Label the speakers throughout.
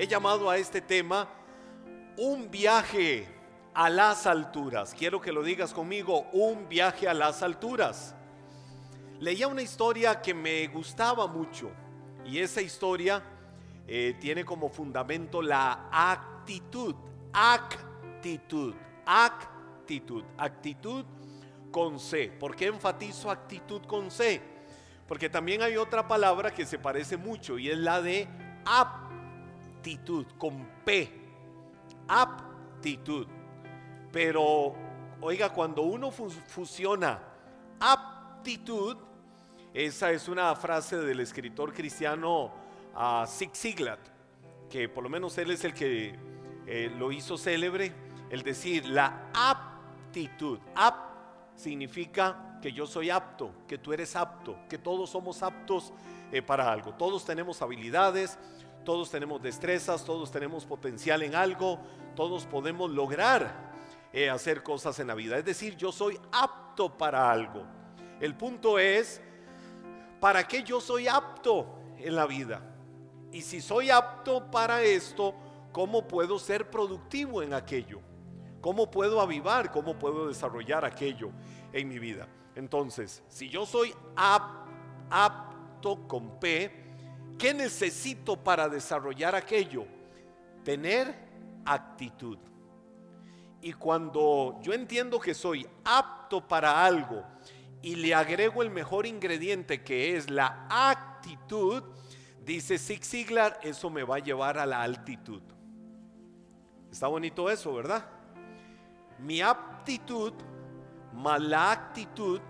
Speaker 1: he llamado a este tema un viaje a las alturas. Quiero que lo digas conmigo, un viaje a las alturas. Leía una historia que me gustaba mucho y esa historia eh, tiene como fundamento la actitud, actitud, actitud, actitud con C. ¿Por qué enfatizo actitud con C? Porque también hay otra palabra que se parece mucho y es la de aptitud, con P. Aptitud. Pero, oiga, cuando uno fusiona aptitud, esa es una frase del escritor cristiano uh, que por lo menos él es el que eh, lo hizo célebre, el decir la aptitud. Aptitud significa que yo soy apto, que tú eres apto, que todos somos aptos eh, para algo. Todos tenemos habilidades, todos tenemos destrezas, todos tenemos potencial en algo, todos podemos lograr eh, hacer cosas en la vida. Es decir, yo soy apto para algo. El punto es, ¿para qué yo soy apto en la vida? Y si soy apto para esto, ¿cómo puedo ser productivo en aquello? ¿Cómo puedo avivar? ¿Cómo puedo desarrollar aquello en mi vida? Entonces, si yo soy apto con P, ¿qué necesito para desarrollar aquello? Tener actitud. Y cuando yo entiendo que soy apto para algo y le agrego el mejor ingrediente que es la actitud, dice Zig Ziglar, eso me va a llevar a la altitud. Está bonito eso, ¿verdad? mi aptitud más la actitud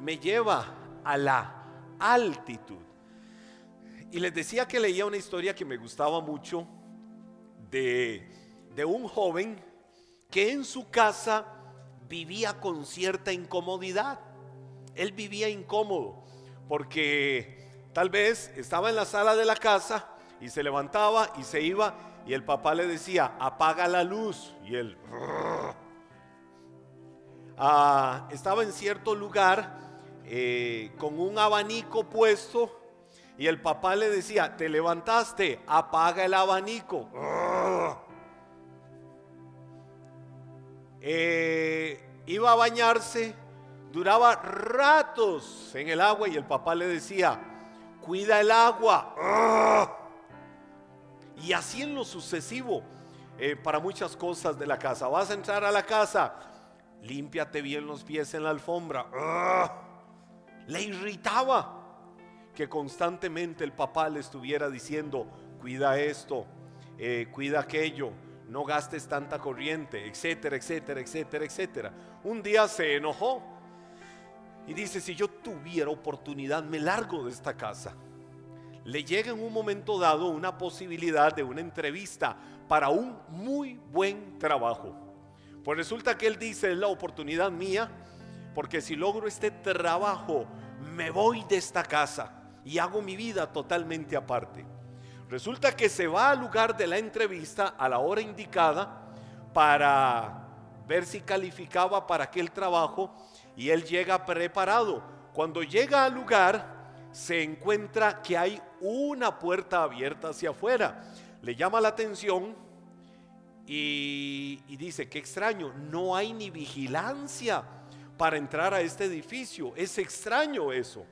Speaker 1: me lleva a la altitud. Y les decía que leía una historia que me gustaba mucho de, de un joven que en su casa vivía con cierta incomodidad. Él vivía incómodo porque tal vez estaba en la sala de la casa y se levantaba y se iba y el papá le decía, apaga la luz. Y él, Ah, estaba en cierto lugar eh, con un abanico puesto y el papá le decía, te levantaste, apaga el abanico. Eh, iba a bañarse, duraba ratos en el agua y el papá le decía, cuida el agua. Y así en lo sucesivo, eh, para muchas cosas de la casa. Vas a entrar a la casa, límpiate bien los pies en la alfombra. Le irritaba que constantemente el papá le estuviera diciendo, cuida esto, eh, cuida aquello, no gastes tanta corriente, etcétera, etcétera, etcétera, etcétera. Un día se enojó y dice, si yo tuviera oportunidad, me largo de esta casa. Le llega en un momento dado una posibilidad de una entrevista para un muy buen trabajo. Pues resulta que él dice, es la oportunidad mía, porque si logro este trabajo, me voy de esta casa y hago mi vida totalmente aparte. Resulta que se va al lugar de la entrevista a la hora indicada para ver si calificaba para aquel trabajo y él llega preparado. Cuando llega al lugar, se encuentra que hay una puerta abierta hacia afuera. Le llama la atención y, dice, qué extraño, no hay ni vigilancia para entrar a este edificio. Es extraño eso.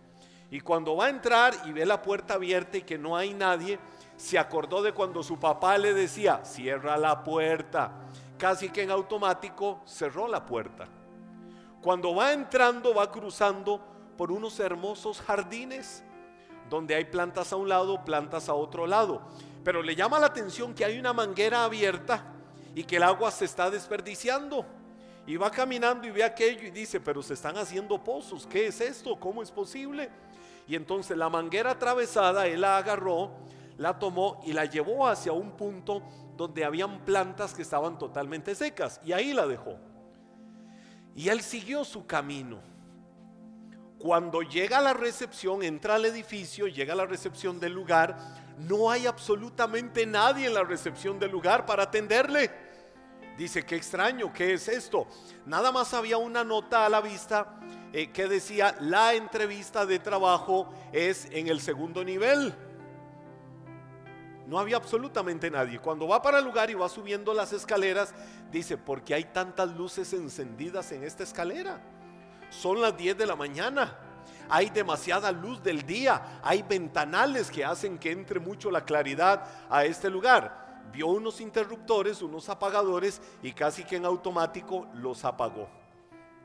Speaker 1: Y cuando va a entrar y ve la puerta abierta y que no hay nadie, se acordó de cuando su papá le decía, cierra la puerta. Casi que en automático cerró la puerta. Cuando va entrando, va cruzando por unos hermosos jardines donde hay plantas a un lado, plantas a otro lado. Pero le llama la atención que hay una manguera abierta y que el agua se está desperdiciando. Y va caminando y ve aquello y dice, pero se están haciendo pozos, ¿qué es esto? ¿Cómo es posible? Y entonces la manguera atravesada, él la agarró, la tomó y la llevó hacia un punto donde habían plantas que estaban totalmente secas y ahí la dejó. Y él siguió su camino. Cuando llega a la recepción, entra al edificio, llega a la recepción del lugar, no hay absolutamente nadie en la recepción del lugar para atenderle. Dice, qué extraño, ¿qué es esto? Nada más había una nota a la vista eh, que decía, la entrevista de trabajo es en el segundo nivel. no había absolutamente nadie. Cuando va para el lugar y va subiendo las escaleras, dice, ¿por qué hay tantas luces encendidas en esta escalera? Son las 10 de la mañana. Hay demasiada luz del día. Hay ventanales que hacen que entre mucho la claridad a este lugar. Vio unos interruptores, unos apagadores y casi que en automático los apagó.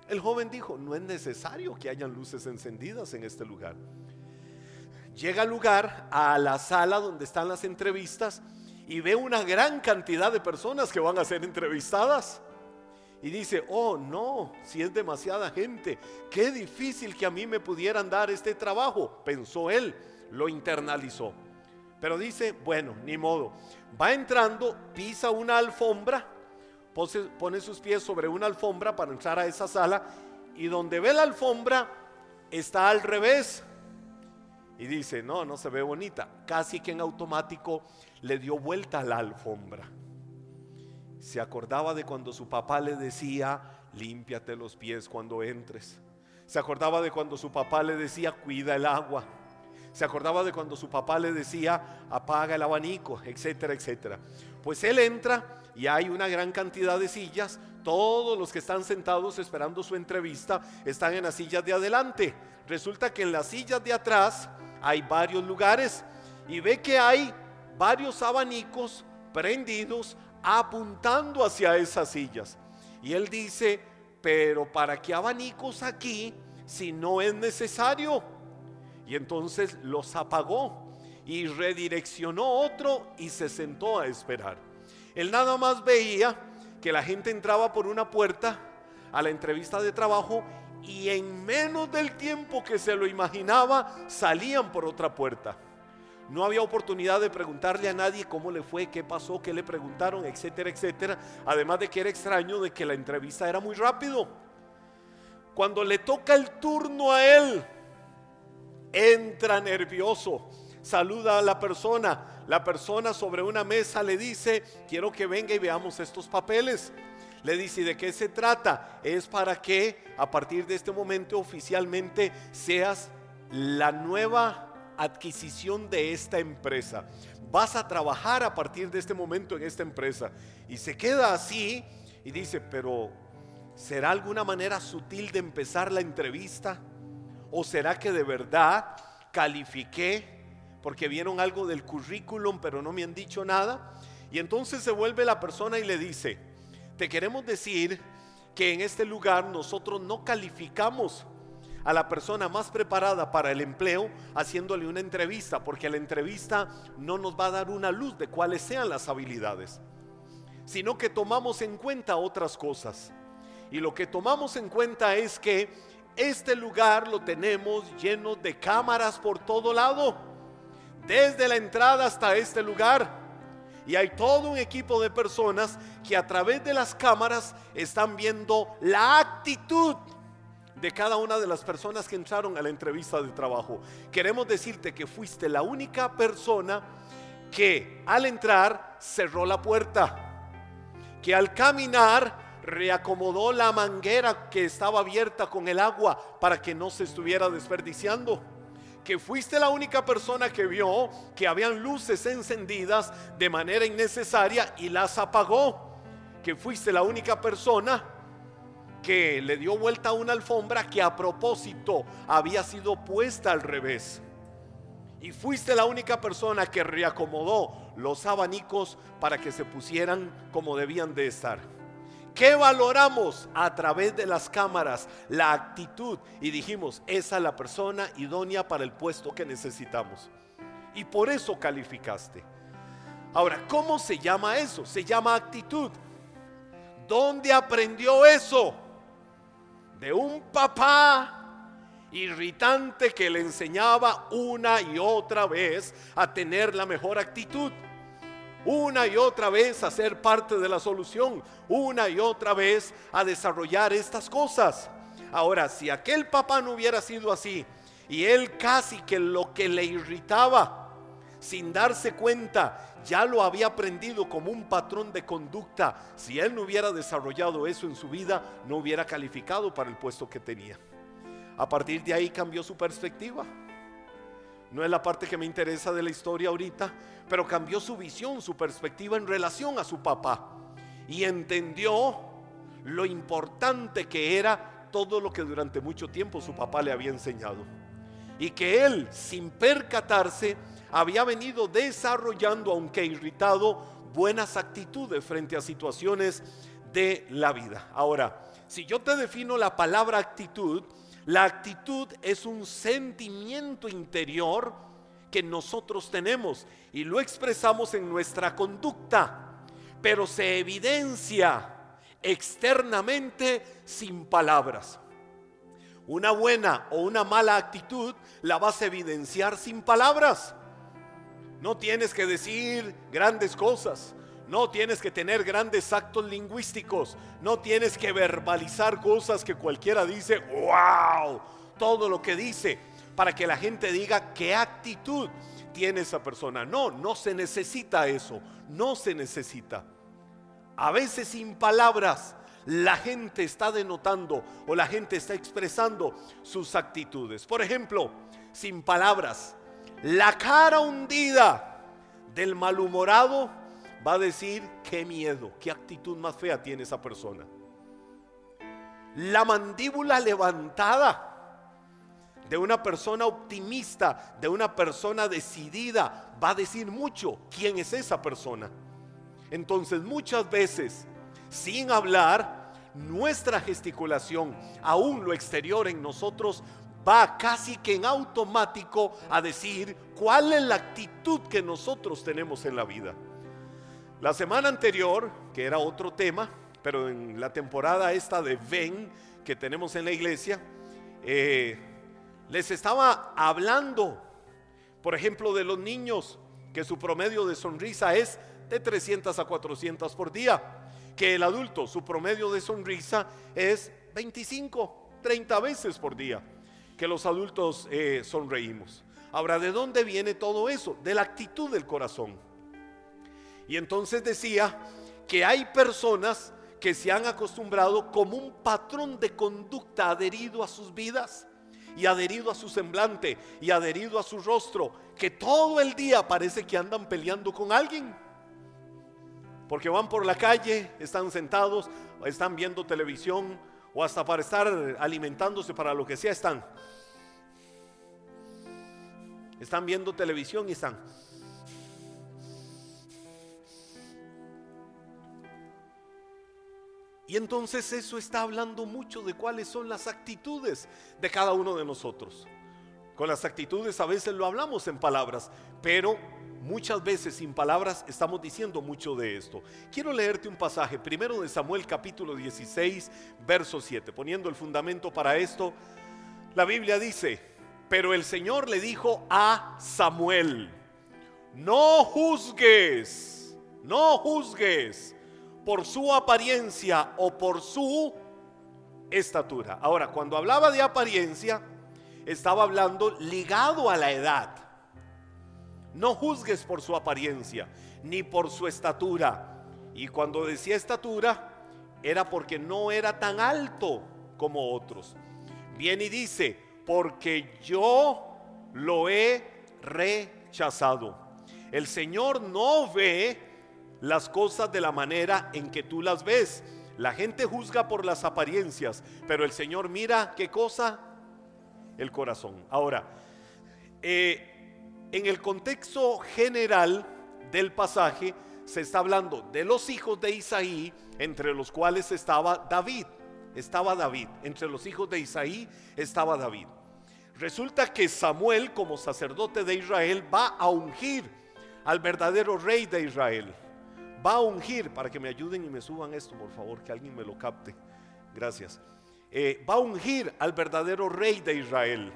Speaker 1: El joven dijo, no es necesario que hayan luces encendidas en este lugar. Llega al lugar, a la sala donde están las entrevistas y ve una gran cantidad de personas que van a ser entrevistadas. Y dice, oh no, si es demasiada gente, qué difícil que a mí me pudieran dar este trabajo, pensó él, lo internalizó. Pero dice, bueno, ni modo. Va entrando, pisa una alfombra, pone sus pies sobre una alfombra para entrar a esa sala y donde ve la alfombra está al revés. Y dice, no, no se ve bonita. Casi que en automático le dio vuelta a la alfombra. Se acordaba de cuando su papá le decía, límpiate los pies cuando entres. Se acordaba de cuando su papá le decía, cuida el agua. Se acordaba de cuando su papá le decía, apaga el abanico, etcétera, etcétera. Pues él entra y hay una gran cantidad de sillas. Todos los que están sentados esperando su entrevista están en las sillas de adelante. Resulta que en las sillas de atrás hay varios lugares y ve que hay varios abanicos prendidos apuntando hacia esas sillas. Y él dice, pero ¿para qué abanicos aquí si no es necesario? Y entonces los apagó y redireccionó otro y se sentó a esperar. Él nada más veía que la gente entraba por una puerta a la entrevista de trabajo y en menos del tiempo que se lo imaginaba salían por otra puerta. No había oportunidad de preguntarle a nadie cómo le fue, qué pasó, qué le preguntaron, etcétera, etcétera. Además de que era extraño de que la entrevista era muy rápido. Cuando le toca el turno a él, entra nervioso, saluda a la persona. La persona sobre una mesa le dice, quiero que venga y veamos estos papeles. Le dice, ¿de qué se trata? Es para que a partir de este momento oficialmente seas la nueva adquisición de esta empresa. Vas a trabajar a partir de este momento en esta empresa. Y se queda así y dice, pero ¿será alguna manera sutil de empezar la entrevista? ¿O será que de verdad califiqué porque vieron algo del currículum pero no me han dicho nada? Y entonces se vuelve la persona y le dice, te queremos decir que en este lugar nosotros no calificamos a la persona más preparada para el empleo haciéndole una entrevista, porque la entrevista no nos va a dar una luz de cuáles sean las habilidades, sino que tomamos en cuenta otras cosas. Y lo que tomamos en cuenta es que este lugar lo tenemos lleno de cámaras por todo lado, desde la entrada hasta este lugar y hay todo un equipo de personas que a través de las cámaras están viendo la actitud de cada una de las personas que entraron a la entrevista de trabajo. Queremos decirte que fuiste la única persona que al entrar cerró la puerta, que al caminar reacomodó la manguera que estaba abierta con el agua para que no se estuviera desperdiciando que fuiste la única persona que vio que habían luces encendidas de manera innecesaria y las apagó. Que fuiste la única persona que le dio vuelta a una alfombra que a propósito había sido puesta al revés. Y fuiste la única persona que reacomodó los abanicos para que se pusieran como debían de estar. ¿Qué valoramos a través de las cámaras? La actitud. Y dijimos, esa es la persona idónea para el puesto que necesitamos. Y por eso calificaste. Ahora, ¿cómo se llama eso? Se llama actitud. ¿Dónde aprendió eso? De un papá irritante que le enseñaba una y otra vez a tener la mejor actitud una y otra vez a ser parte de la solución, una y otra vez a desarrollar estas cosas. Ahora, si aquel papá no hubiera sido así y él casi que lo que le irritaba, sin darse cuenta, ya lo había aprendido como un patrón de conducta, si él no hubiera desarrollado eso en su vida, no hubiera calificado para el puesto que tenía. A partir de ahí cambió su perspectiva. No es la parte que me interesa de la historia ahorita, pero cambió su visión, su perspectiva en relación a su papá y entendió lo importante que era todo lo que durante mucho tiempo su papá le había enseñado. Y que él, sin percatarse, había venido desarrollando, aunque irritado, buenas actitudes frente a situaciones de la vida. Ahora, si yo te defino la palabra actitud, la actitud es un sentimiento interior que nosotros tenemos y lo expresamos en nuestra conducta, pero se evidencia externamente sin palabras. Una buena o una mala actitud la vas a evidenciar sin palabras. No tienes que decir grandes cosas. No tienes que tener grandes actos lingüísticos. No tienes que verbalizar cosas que cualquiera dice, wow, todo lo que dice, para que la gente diga qué actitud tiene esa persona. No, no se necesita eso. No se necesita. A veces sin palabras la gente está denotando o la gente está expresando sus actitudes. Por ejemplo, sin palabras, la cara hundida del malhumorado va a decir, qué miedo, qué actitud más fea tiene esa persona. La mandíbula levantada de una persona optimista, de una persona decidida, va a decir mucho quién es esa persona. Entonces muchas veces, sin hablar, nuestra gesticulación, aún lo exterior en nosotros, va casi que en automático a decir cuál es la actitud que nosotros tenemos en la vida. La semana anterior, que era otro tema, pero en la temporada esta de Ven que tenemos en la iglesia, eh, les estaba hablando, por ejemplo, de los niños, que su promedio de sonrisa es de 300 a 400 por día, que el adulto, su promedio de sonrisa es 25, 30 veces por día, que los adultos eh, sonreímos. Ahora, ¿de dónde viene todo eso? De la actitud del corazón. Y entonces decía que hay personas que se han acostumbrado como un patrón de conducta adherido a sus vidas y adherido a su semblante y adherido a su rostro, que todo el día parece que andan peleando con alguien. Porque van por la calle, están sentados, están viendo televisión o hasta para estar alimentándose para lo que sea están. Están viendo televisión y están. Y entonces eso está hablando mucho de cuáles son las actitudes de cada uno de nosotros. Con las actitudes a veces lo hablamos en palabras, pero muchas veces sin palabras estamos diciendo mucho de esto. Quiero leerte un pasaje, primero de Samuel capítulo 16, verso 7, poniendo el fundamento para esto. La Biblia dice, pero el Señor le dijo a Samuel, no juzgues, no juzgues por su apariencia o por su estatura. Ahora, cuando hablaba de apariencia, estaba hablando ligado a la edad. No juzgues por su apariencia, ni por su estatura. Y cuando decía estatura, era porque no era tan alto como otros. Viene y dice, porque yo lo he rechazado. El Señor no ve las cosas de la manera en que tú las ves. La gente juzga por las apariencias, pero el Señor mira qué cosa? El corazón. Ahora, eh, en el contexto general del pasaje se está hablando de los hijos de Isaí, entre los cuales estaba David. Estaba David. Entre los hijos de Isaí estaba David. Resulta que Samuel, como sacerdote de Israel, va a ungir al verdadero rey de Israel va a ungir, para que me ayuden y me suban esto, por favor, que alguien me lo capte. Gracias. Eh, va a ungir al verdadero rey de Israel.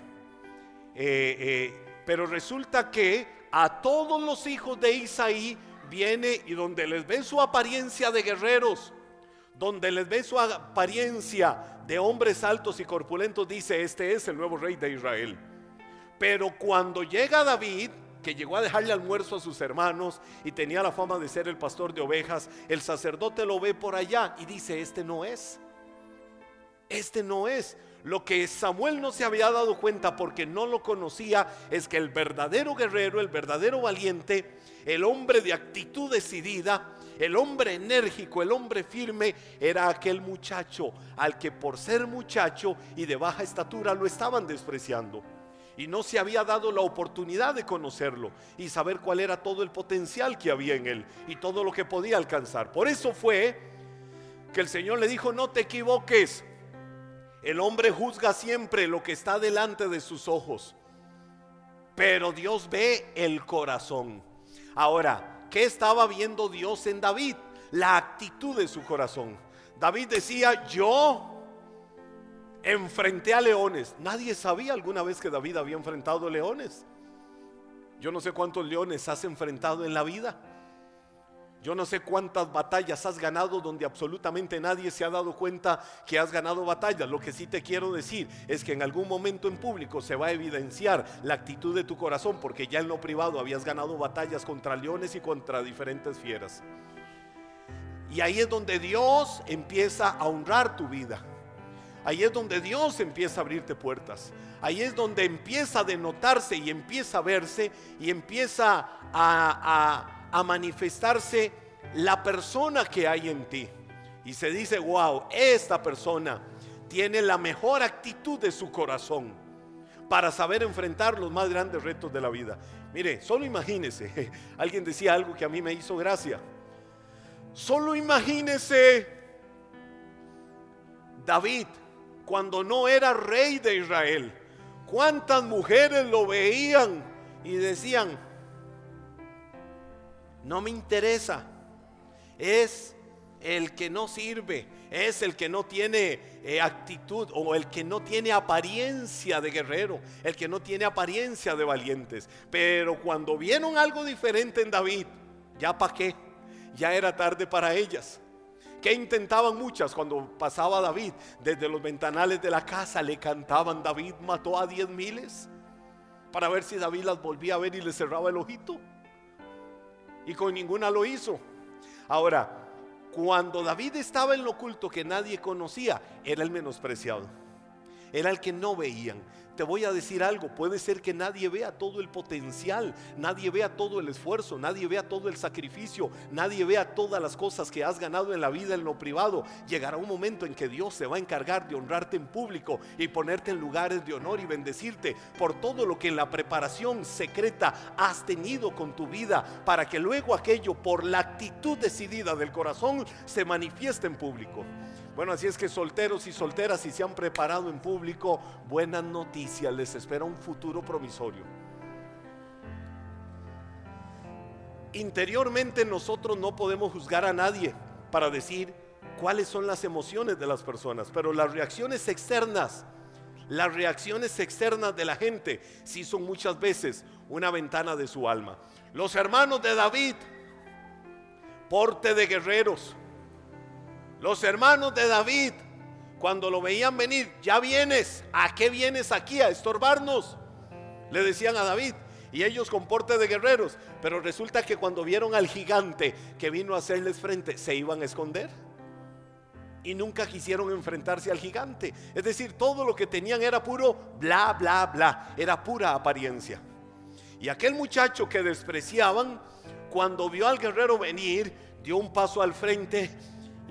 Speaker 1: Eh, eh, pero resulta que a todos los hijos de Isaí viene y donde les ve su apariencia de guerreros, donde les ve su apariencia de hombres altos y corpulentos, dice, este es el nuevo rey de Israel. Pero cuando llega David, que llegó a dejarle almuerzo a sus hermanos y tenía la fama de ser el pastor de ovejas, el sacerdote lo ve por allá y dice, este no es. Este no es. Lo que Samuel no se había dado cuenta porque no lo conocía es que el verdadero guerrero, el verdadero valiente, el hombre de actitud decidida, el hombre enérgico, el hombre firme, era aquel muchacho al que por ser muchacho y de baja estatura lo estaban despreciando. Y no se había dado la oportunidad de conocerlo y saber cuál era todo el potencial que había en él y todo lo que podía alcanzar. Por eso fue que el Señor le dijo, no te equivoques, el hombre juzga siempre lo que está delante de sus ojos, pero Dios ve el corazón. Ahora, ¿qué estaba viendo Dios en David? La actitud de su corazón. David decía, yo enfrenté a leones. Nadie sabía alguna vez que David había enfrentado leones. Yo no sé cuántos leones has enfrentado en la vida. Yo no sé cuántas batallas has ganado donde absolutamente nadie se ha dado cuenta que has ganado batallas. Lo que sí te quiero decir es que en algún momento en público se va a evidenciar la actitud de tu corazón porque ya en lo privado habías ganado batallas contra leones y contra diferentes fieras. Y ahí es donde Dios empieza a honrar tu vida. Ahí es donde Dios empieza a abrirte puertas. Ahí es donde empieza a denotarse y empieza a verse y empieza a, manifestarse la persona que hay en ti. Y se dice, wow, esta persona tiene la mejor actitud de su corazón para saber enfrentar los más grandes retos de la vida. Mire, solo imagínese, alguien decía algo que a mí me hizo gracia. Solo imagínese David cuando no era rey de Israel. Cuántas mujeres lo veían y decían, no me interesa. Es el que no sirve, es el que no tiene eh, actitud o el que no tiene apariencia de guerrero, el que no tiene apariencia de valientes. Pero cuando vieron algo diferente en David, ya para qué, ya era tarde para ellas. Que intentaban muchas cuando pasaba David desde los ventanales de la casa, le cantaban David mató a diez miles para ver si David las volvía a ver y le cerraba el ojito y con ninguna lo hizo. Ahora, cuando David estaba en lo oculto que nadie conocía, era el menospreciado. Era el que no veían te voy a decir algo, puede ser que nadie vea todo el potencial, nadie vea todo el esfuerzo, nadie vea todo el sacrificio, nadie vea todas las cosas que has ganado en la vida en lo privado. Llegará un momento en que Dios se va a encargar de honrarte en público y ponerte en lugares de honor y bendecirte por todo lo que en la preparación secreta has tenido con tu vida para que luego aquello por la actitud decidida del corazón se manifieste en público. Bueno, así es que solteros y solteras, si se han preparado en público, buenas noticias, les espera un futuro promisorio. Interiormente nosotros no podemos juzgar a nadie para decir cuáles son las emociones de las personas, pero las reacciones externas, las reacciones externas de la gente sí son muchas veces una ventana de su alma. Los hermanos de David, porte de guerreros, los hermanos de David, cuando lo veían venir, ya vienes, ¿a qué vienes aquí? A estorbarnos. Le decían a David, y ellos con porte de guerreros. Pero resulta que cuando vieron al gigante que vino a hacerles frente, se iban a esconder. Y nunca quisieron enfrentarse al gigante. Es decir, todo lo que tenían era puro bla, bla, bla. Era pura apariencia. Y aquel muchacho que despreciaban, cuando vio al guerrero venir, dio un paso al frente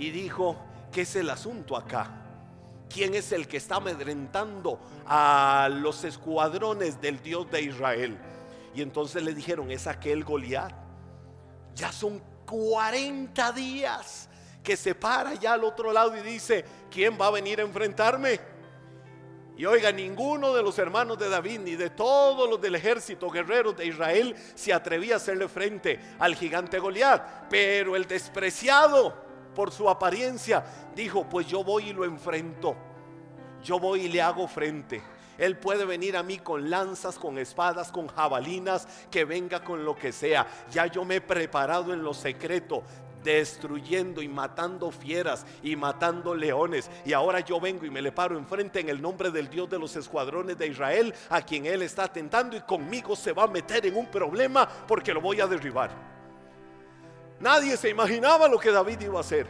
Speaker 1: y dijo, ¿qué es el asunto acá? ¿Quién es el que está amedrentando a los escuadrones del Dios de Israel? Y entonces le dijeron, es aquel Goliat. Ya son 40 días que se para ya al otro lado y dice, ¿quién va a venir a enfrentarme? Y oiga, ninguno de los hermanos de David ni de todos los del ejército guerreros de Israel se atrevía a hacerle frente al gigante Goliat. Pero el despreciado por su apariencia, dijo, pues yo voy y lo enfrento. Yo voy y le hago frente. Él puede venir a mí con lanzas, con espadas, con jabalinas, que venga con lo que sea. Ya yo me he preparado en lo secreto, destruyendo y matando fieras y matando leones. Y ahora yo vengo y me le paro enfrente en el nombre del Dios de los escuadrones de Israel, a quien Él está atentando y conmigo se va a meter en un problema porque lo voy a derribar. Nadie se imaginaba lo que David iba a hacer.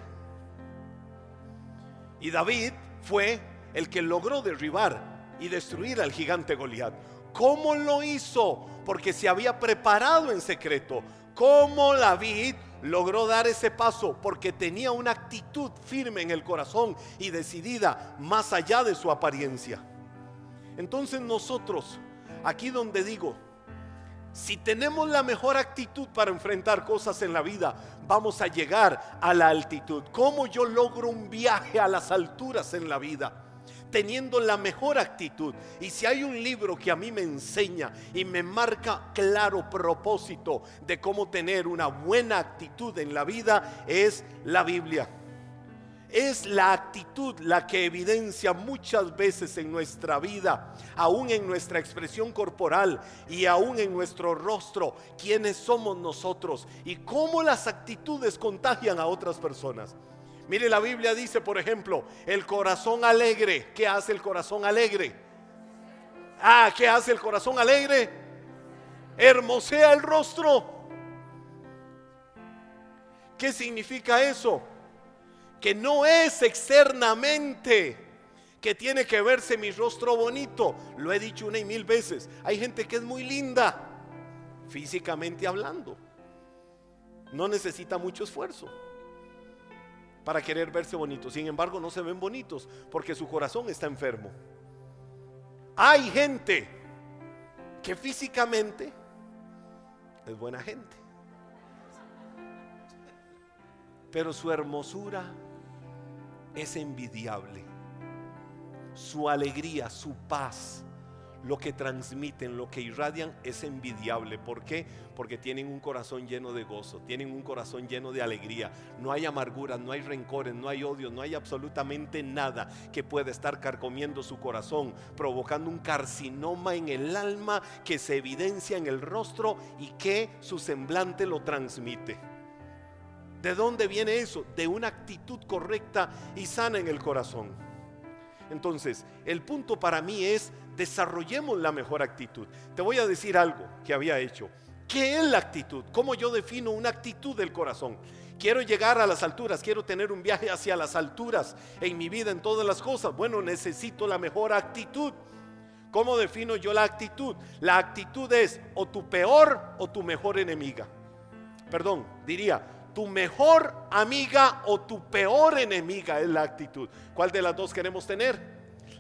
Speaker 1: Y David fue el que logró derribar y destruir al gigante Goliat. ¿Cómo lo hizo? Porque se había preparado en secreto. ¿Cómo David logró dar ese paso? Porque tenía una actitud firme en el corazón y decidida más allá de su apariencia. Entonces nosotros, aquí donde digo, si tenemos la mejor actitud para enfrentar cosas en la vida, vamos a llegar a la altitud. ¿Cómo yo logro un viaje a las alturas en la vida? Teniendo la mejor actitud. Y si hay un libro que a mí me enseña y me marca claro propósito de cómo tener una buena actitud en la vida, es la Biblia. Es la actitud la que evidencia muchas veces en nuestra vida, aún en nuestra expresión corporal y aún en nuestro rostro, quiénes somos nosotros y cómo las actitudes contagian a otras personas. Mire, la Biblia dice, por ejemplo, el corazón alegre. ¿Qué hace el corazón alegre? Ah, ¿qué hace el corazón alegre? Hermosea el rostro. ¿Qué significa eso? Que no es externamente que tiene que verse mi rostro bonito. Lo he dicho una y mil veces. Hay gente que es muy linda, físicamente hablando. No necesita mucho esfuerzo para querer verse bonito. Sin embargo, no se ven bonitos porque su corazón está enfermo. Hay gente que físicamente es buena gente. Pero su hermosura es envidiable. Su alegría, su paz, lo que transmiten, lo que irradian es envidiable. ¿Por qué? Porque tienen un corazón lleno de gozo, tienen un corazón lleno de alegría. No hay amargura, no hay rencores, no hay odio, no hay absolutamente nada que pueda estar carcomiendo su corazón, provocando un carcinoma en el alma que se evidencia en el rostro y que su semblante lo transmite. ¿De dónde viene eso? De una actitud correcta y sana en el corazón. Entonces, el punto para mí es desarrollemos la mejor actitud. Te voy a decir algo que había hecho. ¿Qué es la actitud? ¿Cómo yo defino una actitud del corazón? Quiero llegar a las alturas, quiero tener un viaje hacia las alturas en mi vida, en todas las cosas. Bueno, necesito la mejor actitud. ¿Cómo defino yo la actitud? La actitud es o tu peor o tu mejor enemiga. Perdón, diría, tu mejor amiga o tu peor enemiga es la actitud. ¿Cuál de las dos queremos tener?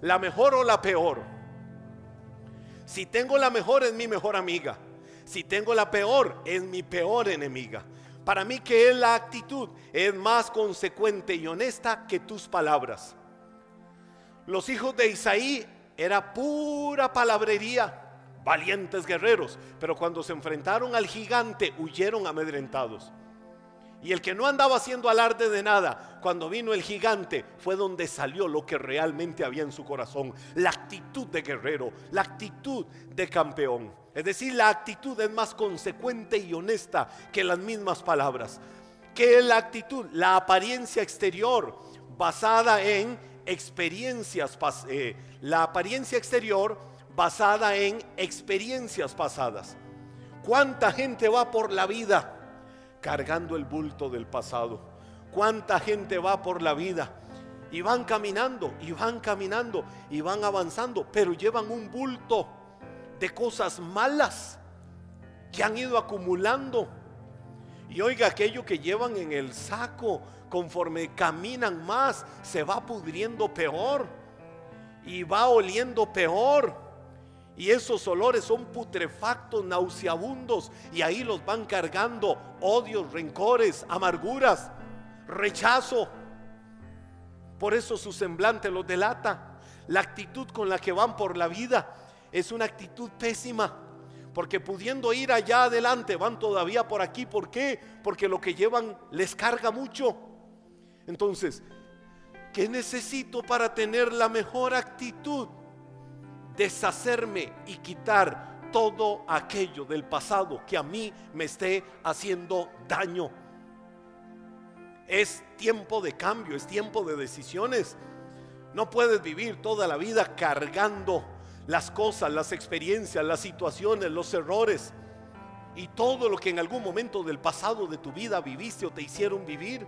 Speaker 1: ¿La mejor o la peor? Si tengo la mejor es mi mejor amiga. Si tengo la peor es mi peor enemiga. Para mí que es la actitud es más consecuente y honesta que tus palabras. Los hijos de Isaí era pura palabrería, valientes guerreros, pero cuando se enfrentaron al gigante huyeron amedrentados. Y el que no andaba haciendo alarde de nada, cuando vino el gigante, fue donde salió lo que realmente había en su corazón. La actitud de guerrero, la actitud de campeón. Es decir, la actitud es más consecuente y honesta que las mismas palabras. ¿Qué es la actitud? La apariencia exterior basada en experiencias, eh, la apariencia exterior basada en experiencias pasadas. ¿Cuánta gente va por la vida? Cargando el bulto del pasado. ¿Cuánta gente va por la vida? Y van caminando, y van caminando, y van avanzando, pero llevan un bulto de cosas malas que han ido acumulando. Y oiga, aquello que llevan en el saco, conforme caminan más, se va pudriendo peor y va oliendo peor. Y esos olores son putrefactos, nauseabundos. Y ahí los van cargando odios, rencores, amarguras, rechazo. Por eso su semblante los delata. La actitud con la que van por la vida es una actitud pésima. Porque pudiendo ir allá adelante, van todavía por aquí. ¿Por qué? Porque lo que llevan les carga mucho. Entonces, ¿qué necesito para tener la mejor actitud? Deshacerme y quitar todo aquello del pasado que a mí me esté haciendo daño. Es tiempo de cambio, es tiempo de decisiones. No puedes vivir toda la vida cargando las cosas, las experiencias, las situaciones, los errores y todo lo que en algún momento del pasado de tu vida viviste o te hicieron vivir.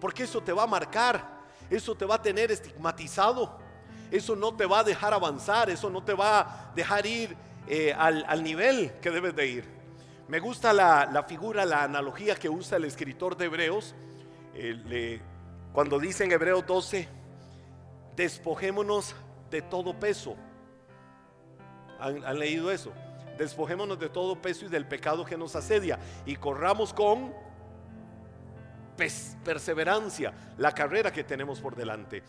Speaker 1: Porque eso te va a marcar, eso te va a tener estigmatizado eso no te va a dejar avanzar, eso no te va a dejar ir eh, al, nivel que debes de ir. Me gusta la, figura, la analogía que usa el escritor de Hebreos, cuando dice en Hebreos 12, despojémonos de todo peso. ¿Han, leído eso? Despojémonos de todo peso y del pecado que nos asedia y corramos con perseverancia la carrera que tenemos por delante.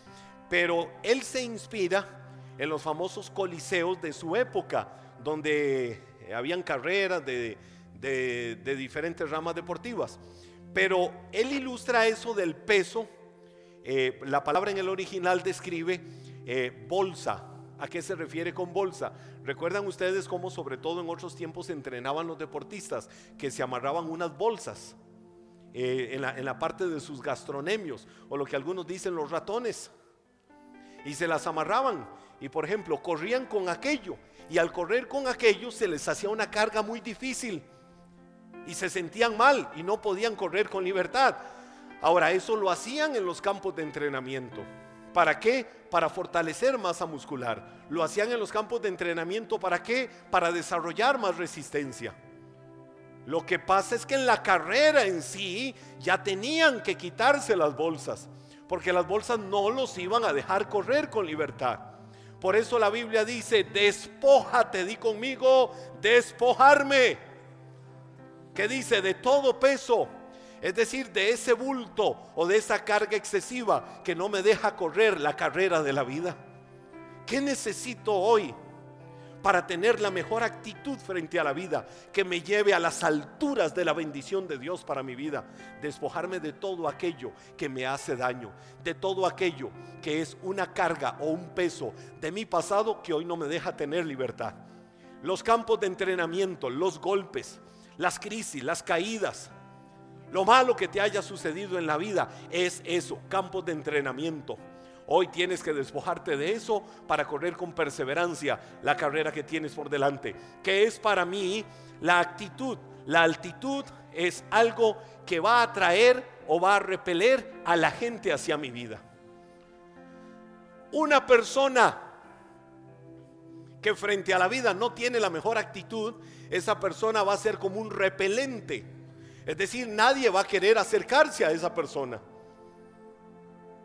Speaker 1: Pero él se inspira en los famosos coliseos de su época, donde habían carreras de, diferentes ramas deportivas. Pero él ilustra eso del peso. Eh, la palabra en el original describe eh, bolsa. ¿A qué se refiere con bolsa? ¿Recuerdan ustedes cómo sobre todo en otros tiempos entrenaban los deportistas? Que se amarraban unas bolsas eh, en, la, en la parte de sus gastronemios, o lo que algunos dicen los ratones. Y se las amarraban y por ejemplo corrían con aquello y al correr con aquello se les hacía una carga muy difícil y se sentían mal y no podían correr con libertad. Ahora eso lo hacían en los campos de entrenamiento. ¿Para qué? Para fortalecer masa muscular. Lo hacían en los campos de entrenamiento. ¿Para qué? Para desarrollar más resistencia. Lo que pasa es que en la carrera en sí ya tenían que quitarse las bolsas, porque las bolsas no los iban a dejar correr con libertad. Por eso la Biblia dice, despójate, di conmigo, despojarme. Que dice, de todo peso es decir, de ese bulto o de esa carga excesiva que no me deja correr la carrera de la vida. ¿Qué necesito hoy para tener la mejor actitud frente a la vida que me lleve a las alturas de la bendición de Dios para mi vida? Despojarme de todo aquello que me hace daño, de todo aquello que es una carga o un peso de mi pasado que hoy no me deja tener libertad. Los campos de entrenamiento, los golpes, las crisis, las caídas, lo malo que te haya sucedido en la vida es eso, campos de entrenamiento. Hoy tienes que despojarte de eso para correr con perseverancia la carrera que tienes por delante. Que es para mí la actitud. La altitud es algo que va a atraer o va a repeler a la gente hacia mi vida. Una persona que frente a la vida no tiene la mejor actitud, esa persona va a ser como un repelente es decir, nadie va a querer acercarse a esa persona.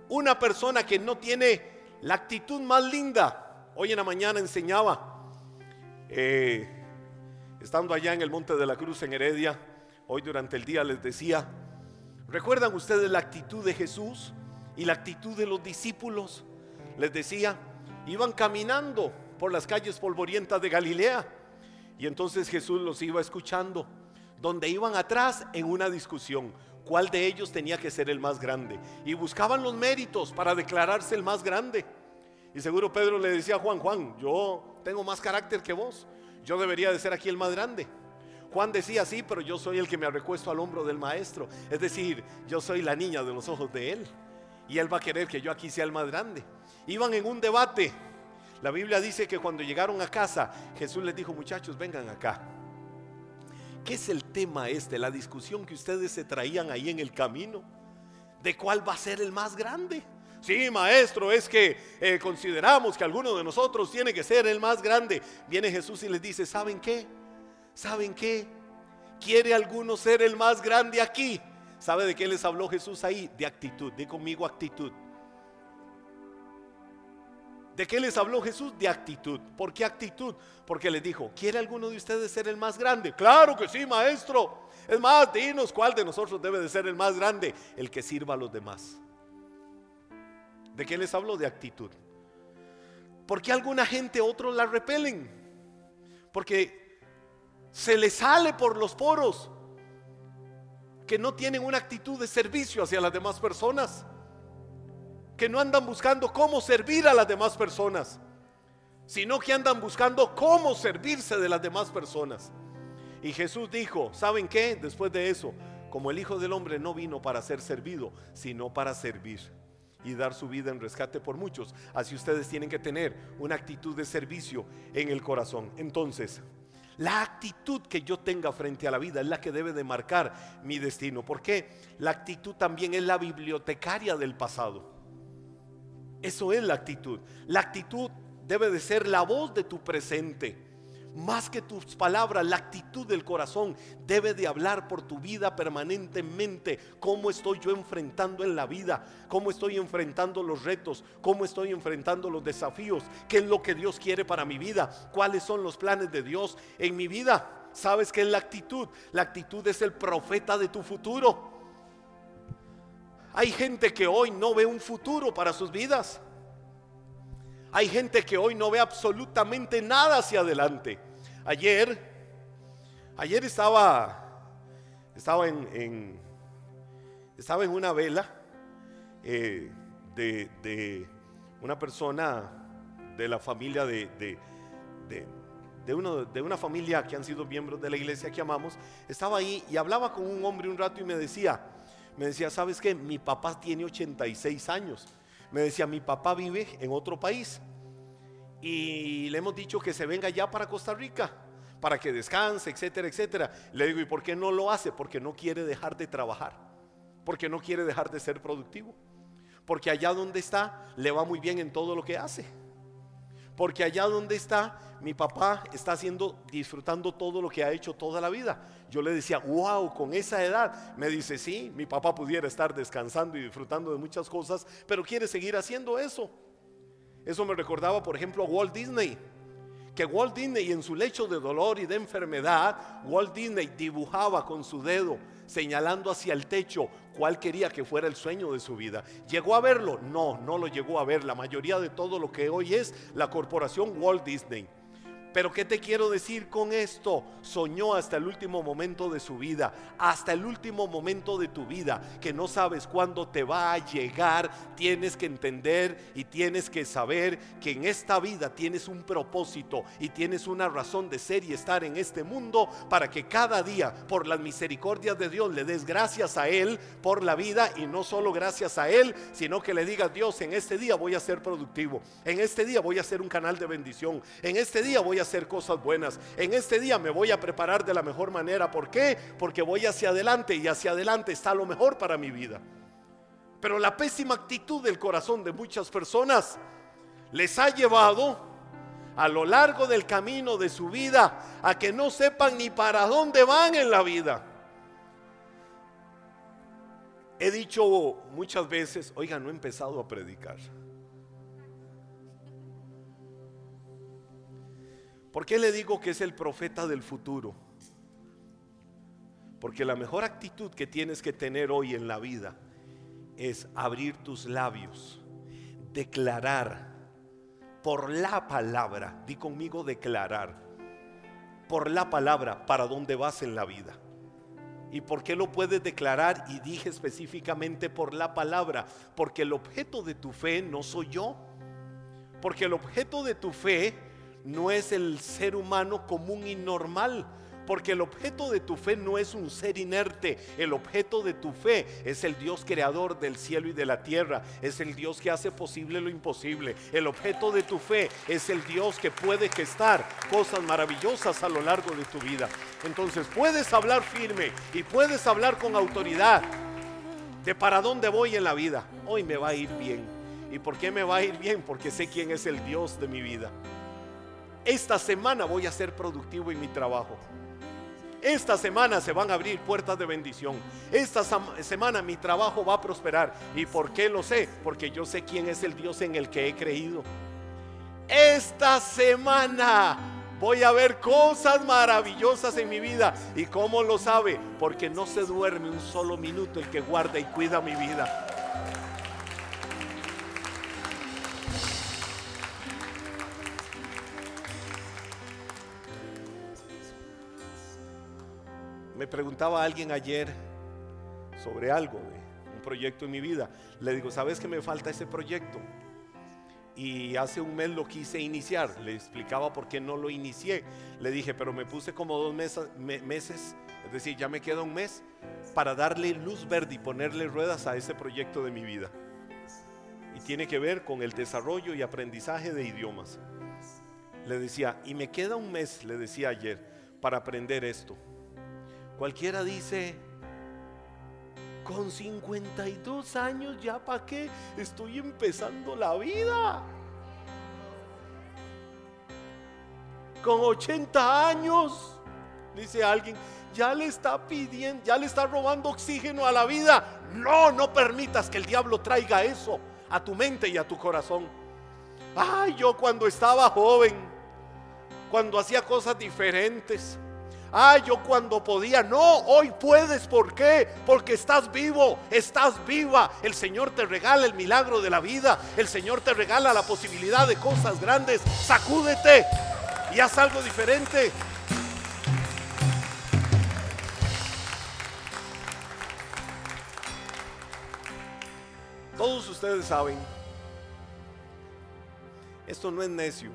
Speaker 1: Una persona que no tiene la actitud más linda. Hoy en la mañana enseñaba, eh, estando allá en el Monte de la Cruz en Heredia, hoy durante el día les decía, ¿recuerdan ustedes la actitud de Jesús y la actitud de los discípulos? Les decía, iban caminando por las calles polvorientas de Galilea y entonces Jesús los iba escuchando donde iban atrás en una discusión, cuál de ellos tenía que ser el más grande. Y buscaban los méritos para declararse el más grande. Y seguro Pedro le decía a Juan, Juan, yo tengo más carácter que vos, yo debería de ser aquí el más grande. Juan decía, sí, pero yo soy el que me recuesto al hombro del maestro. Es decir, yo soy la niña de los ojos de él. Y él va a querer que yo aquí sea el más grande. Iban en un debate. La Biblia dice que cuando llegaron a casa, Jesús les dijo, muchachos, vengan acá. ¿Qué es el tema este? La discusión que ustedes se traían ahí en el camino. ¿De cuál va a ser el más grande? Sí, maestro, es que eh, consideramos que alguno de nosotros tiene que ser el más grande. Viene Jesús y les dice, ¿saben qué? ¿Saben qué? ¿Quiere alguno ser el más grande aquí? ¿Sabe de qué les habló Jesús ahí? De actitud, de conmigo actitud. ¿De qué les habló Jesús? De actitud. ¿Por qué actitud? Porque les dijo, ¿quiere alguno de ustedes ser el más grande? Claro que sí, maestro. Es más, dinos cuál de nosotros debe de ser el más grande, el que sirva a los demás. ¿De qué les habló? De actitud. ¿Por qué alguna gente, otros la repelen? Porque se les sale por los poros que no tienen una actitud de servicio hacia las demás personas que no andan buscando cómo servir a las demás personas, sino que andan buscando cómo servirse de las demás personas. Y Jesús dijo, ¿saben qué? Después de eso, como el Hijo del Hombre no vino para ser servido, sino para servir y dar su vida en rescate por muchos. Así ustedes tienen que tener una actitud de servicio en el corazón. Entonces, la actitud que yo tenga frente a la vida es la que debe de marcar mi destino. porque La actitud también es la bibliotecaria del pasado Eso es la actitud. La actitud debe de ser la voz de tu presente. Más que tus palabras, la actitud del corazón debe de hablar por tu vida permanentemente. ¿Cómo estoy yo enfrentando en la vida? ¿Cómo estoy enfrentando los retos? ¿Cómo estoy enfrentando los desafíos? ¿Qué es lo que Dios quiere para mi vida? ¿Cuáles son los planes de Dios en mi vida? ¿Sabes qué es la actitud? La actitud es el profeta de tu futuro. Hay gente que hoy no ve un futuro para sus vidas. Hay gente que hoy no ve absolutamente nada hacia adelante. Ayer, ayer estaba, estaba en, estaba en una vela eh, de, una persona de la familia de, de, uno, de una familia que han sido miembros de la iglesia que amamos. Estaba ahí y hablaba con un hombre un rato y me decía, me decía, ¿sabes qué? Mi papá tiene 86 años. Me decía, mi papá vive en otro país y le hemos dicho que se venga ya para Costa Rica para que descanse, etcétera, etcétera. Le digo, ¿y por qué no lo hace? Porque no quiere dejar de trabajar, porque no quiere dejar de ser productivo, porque allá donde está le va muy bien en todo lo que hace. Porque allá donde está, mi papá está haciendo, disfrutando todo lo que ha hecho toda la vida. Yo le decía, wow, con esa edad. Me dice, sí, mi papá pudiera estar descansando y disfrutando de muchas cosas, pero quiere seguir haciendo eso. Eso me recordaba, por ejemplo, a Walt Disney. Que Walt Disney en su lecho de dolor y de enfermedad, Walt Disney dibujaba con su dedo, señalando hacia el techo cuál quería que fuera el sueño de su vida. ¿Llegó a verlo? No, no lo llegó a ver. La mayoría de todo lo que hoy es la corporación Walt Disney. Pero ¿qué te quiero decir con esto? Soñó hasta el último momento de su vida, hasta el último momento de tu vida, que no sabes cuándo te va a llegar. Tienes que entender y tienes que saber que en esta vida tienes un propósito y tienes una razón de ser y estar en este mundo para que cada día, por las misericordias de Dios, le des gracias a Él por la vida y no solo gracias a Él, sino que le digas, Dios, en este día voy a ser productivo, en este día voy a ser un canal de bendición, en este día voy a hacer cosas buenas. En este día me voy a preparar de la mejor manera. ¿Por qué? Porque voy hacia adelante y hacia adelante está lo mejor para mi vida. Pero la pésima actitud del corazón de muchas personas les ha llevado a lo largo del camino de su vida a que no sepan ni para dónde van en la vida. He dicho muchas veces, oiga, no he empezado a predicar. ¿Por qué le digo que es el profeta del futuro? Porque la mejor actitud que tienes que tener hoy en la vida es abrir tus labios, declarar por la palabra, di conmigo declarar, por la palabra para dónde vas en la vida. ¿Y por qué lo puedes declarar? Y dije específicamente por la palabra, porque el objeto de tu fe no soy yo, porque el objeto de tu fe no es el ser humano común y normal. Porque el objeto de tu fe no es un ser inerte, el objeto de tu fe es el Dios creador del cielo y de la tierra, es el Dios que hace posible lo imposible. El objeto de tu fe es el Dios que puede gestar cosas maravillosas a lo largo de tu vida. Entonces puedes hablar firme y puedes hablar con autoridad de para dónde voy en la vida. Hoy me va a ir bien. ¿Y por qué me va a ir bien? Porque sé quién es el Dios de mi vida. Esta semana voy a ser productivo en mi trabajo. Esta semana se van a abrir puertas de bendición. Esta semana mi trabajo va a prosperar. ¿Y por qué lo sé? Porque yo sé quién es el Dios en el que he creído. Esta semana voy a ver cosas maravillosas en mi vida. ¿Y cómo lo sabe? Porque no se duerme un solo minuto el que guarda y cuida mi vida. Me preguntaba alguien ayer sobre algo, un proyecto en mi vida. Le digo, ¿sabes que me falta ese proyecto? Y hace un mes lo quise iniciar. Le explicaba por qué no lo inicié. Le dije, pero me puse como dos meses, es decir, ya me queda un mes para darle luz verde y ponerle ruedas a ese proyecto de mi vida. Y tiene que ver con el desarrollo y aprendizaje de idiomas. Le decía, y me queda un mes, le decía ayer, para aprender esto. Cualquiera dice, Con 52 años ya para qué estoy empezando la vida. Con 80 años, dice alguien, ya le está pidiendo, ya le está robando oxígeno a la vida. No, no permitas que el diablo traiga eso a tu mente y a tu corazón. Ay, yo cuando estaba joven, cuando hacía cosas diferentes. Ay, yo cuando podía. No, hoy puedes. ¿Por qué? Porque estás vivo, estás viva. El Señor te regala el milagro de la vida. El Señor te regala la posibilidad de cosas grandes. Sacúdete y haz algo diferente. Todos ustedes saben, esto no es necio.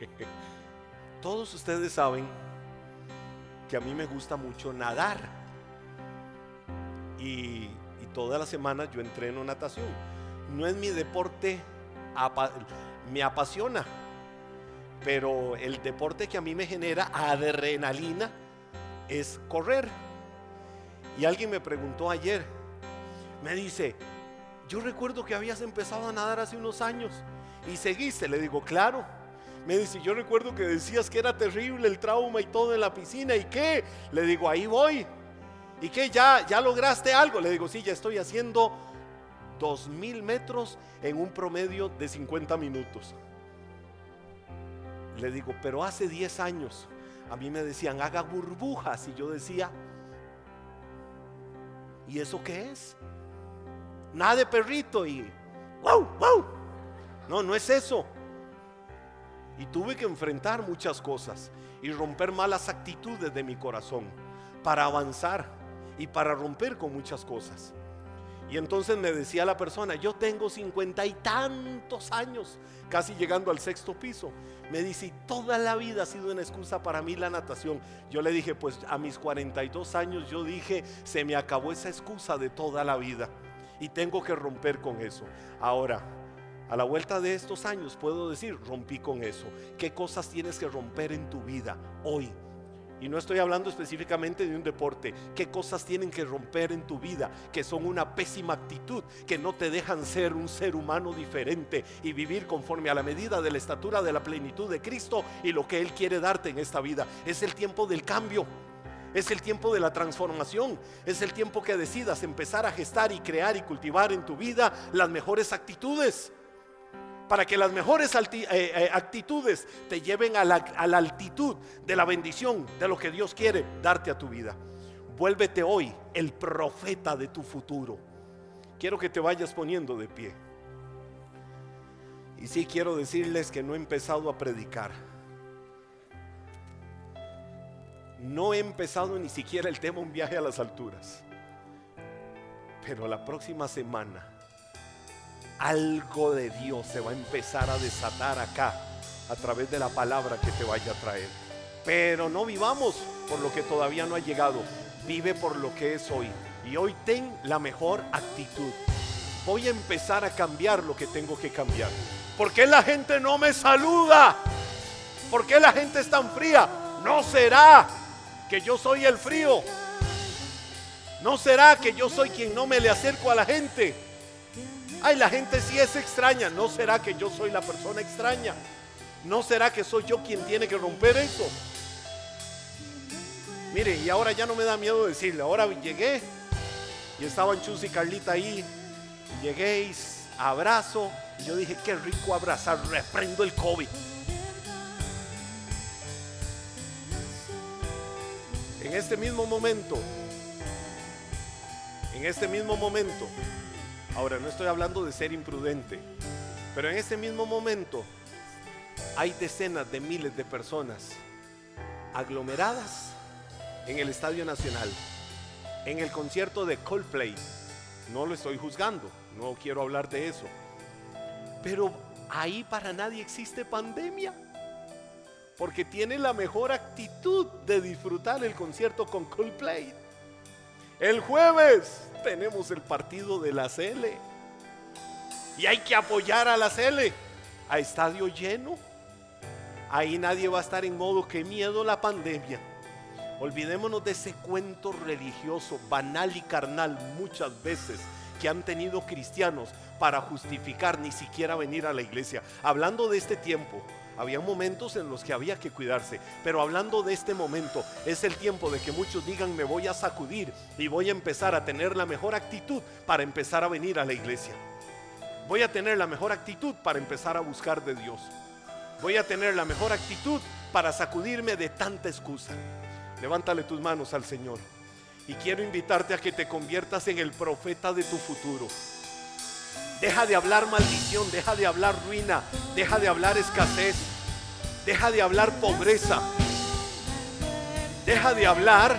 Speaker 1: Todos ustedes saben que a mí me gusta mucho nadar. Y, toda la semana yo entreno natación. No es mi deporte, me apasiona, pero el deporte que a mí me genera adrenalina es correr. Y alguien me preguntó ayer, me dice, yo recuerdo que habías empezado a nadar hace unos años y seguiste. Le digo, claro. Me dice, yo recuerdo que decías que era terrible el trauma y todo en la piscina. ¿Y qué? Le digo, ahí voy. ¿Y qué? ¿Ya, ya lograste algo? Le digo, sí, ya estoy haciendo dos mil metros en un promedio de 50 minutos. Le digo, pero hace 10 años a mí me decían, haga burbujas. Y yo decía, ¿y eso qué es? Nada de perrito y wow, wow. No, no es eso. Y tuve que enfrentar muchas cosas y romper malas actitudes de mi corazón para avanzar y para romper con muchas cosas. Y entonces me decía la persona, yo tengo cincuenta y tantos años, casi llegando al sexto piso. Me dice, y toda la vida ha sido una excusa para mí la natación. Yo le dije, pues a mis 42 años yo dije, se me acabó esa excusa de toda la vida. Y tengo que romper con eso. Ahora, a la vuelta de estos años puedo decir, rompí con eso. ¿Qué cosas tienes que romper en tu vida hoy? Y no estoy hablando específicamente de un deporte. ¿Qué cosas tienen que romper en tu vida que son una pésima actitud, que no te dejan ser un ser humano diferente y vivir conforme a la medida de la estatura de la plenitud de Cristo y lo que Él quiere darte en esta vida? Es el tiempo del cambio. Es el tiempo de la transformación. Es el tiempo que decidas empezar a gestar y crear y cultivar en tu vida las mejores actitudes para que las mejores eh, eh, actitudes te lleven a la, altitud de la bendición de lo que Dios quiere darte a tu vida. Vuélvete hoy el profeta de tu futuro. Quiero que te vayas poniendo de pie. Y sí quiero decirles que no he empezado a predicar. No he empezado ni siquiera el tema un viaje a las alturas. Pero la próxima semana algo de Dios se va a empezar a desatar acá a través de la palabra que te vaya a traer. Pero no vivamos por lo que todavía no ha llegado. Vive por lo que es hoy. Y hoy ten la mejor actitud. Voy a empezar a cambiar lo que tengo que cambiar. ¿Por qué la gente no me saluda? ¿Por qué la gente es tan fría? No será que yo soy el frío. No será que yo soy quien no me le acerco a la gente. Ay, la gente sí es extraña. ¿No será que yo soy la persona extraña? ¿No será que soy yo quien tiene que romper eso? Mire, y ahora ya no me da miedo decirle. Ahora llegué y estaban Chus y Carlita ahí. Llegué abrazo. Y yo dije, qué rico abrazar. Reprendo el COVID. En este mismo momento, en este mismo momento, Ahora, no estoy hablando de ser imprudente, pero en ese mismo momento hay decenas de miles de personas aglomeradas en el Estadio Nacional, en el concierto de Coldplay. No lo estoy juzgando, no quiero hablar de eso. Pero ahí para nadie existe pandemia, porque tiene la mejor actitud de disfrutar el concierto con Coldplay. El jueves tenemos el partido de la CL. Y hay que apoyar a la CL. A estadio lleno. Ahí nadie va a estar en modo que miedo la pandemia. Olvidémonos de ese cuento religioso, banal y carnal muchas veces que han tenido cristianos para justificar ni siquiera venir a la iglesia. Hablando de este tiempo, había momentos en los que había que cuidarse, pero hablando de este momento, es el tiempo de que muchos digan me voy a sacudir y voy a empezar a tener la mejor actitud para empezar a venir a la iglesia. Voy a tener la mejor actitud para empezar a buscar de Dios. Voy a tener la mejor actitud para sacudirme de tanta excusa. Levántale tus manos al Señor. Y quiero invitarte a que te conviertas en el profeta de tu futuro. Deja de hablar maldición, deja de hablar ruina, deja de hablar escasez, deja de hablar pobreza. Deja de hablar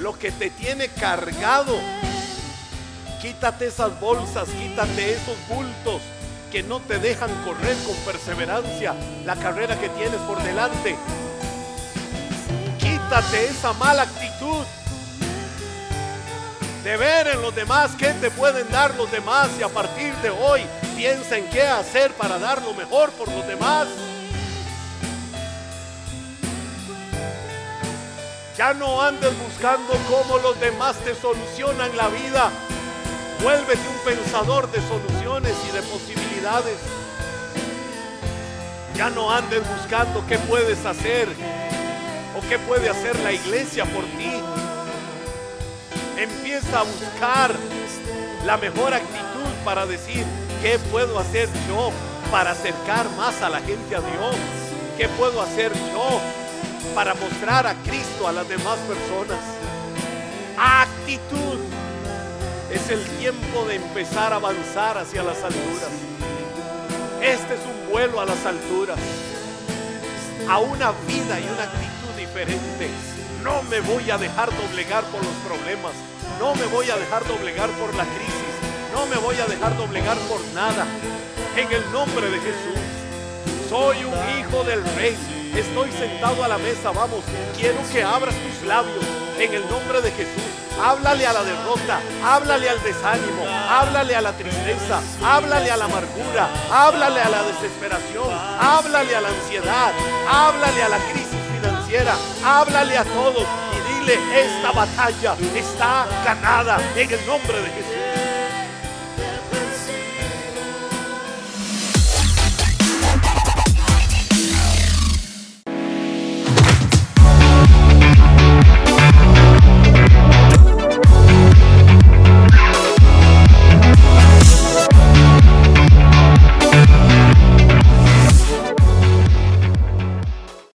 Speaker 1: lo que te tiene cargado. Quítate esas bolsas, quítate esos bultos que no te dejan correr con perseverancia la carrera que tienes por delante. Quítate esa mala actitud de ver en los demás qué te pueden dar los demás y a partir de hoy piensa en qué hacer para dar lo mejor por los demás. Ya no andes buscando cómo los demás te solucionan la vida. Vuélvete un pensador de soluciones y de posibilidades. Ya no andes buscando qué puedes hacer o qué puede hacer la iglesia por ti. Empieza a buscar la mejor actitud para decir, ¿qué puedo hacer yo para acercar más a la gente a Dios? ¿Qué puedo hacer yo para mostrar a Cristo a las demás personas? Actitud. Es el tiempo de empezar a avanzar hacia las alturas. Este es un vuelo a las alturas, a una vida y una actitud diferente. No me voy a dejar doblegar por los problemas. No me voy a dejar doblegar por la crisis. No me voy a dejar doblegar por nada. En el nombre de Jesús. Soy un hijo del rey. Estoy sentado a la mesa. Vamos, quiero que abras tus labios. En el nombre de Jesús. Háblale a la derrota, háblale al desánimo, háblale a la tristeza, háblale a la amargura, háblale a la desesperación, háblale a la ansiedad, háblale a la crisis háblale a todos y dile, esta batalla está ganada en el nombre de Jesús.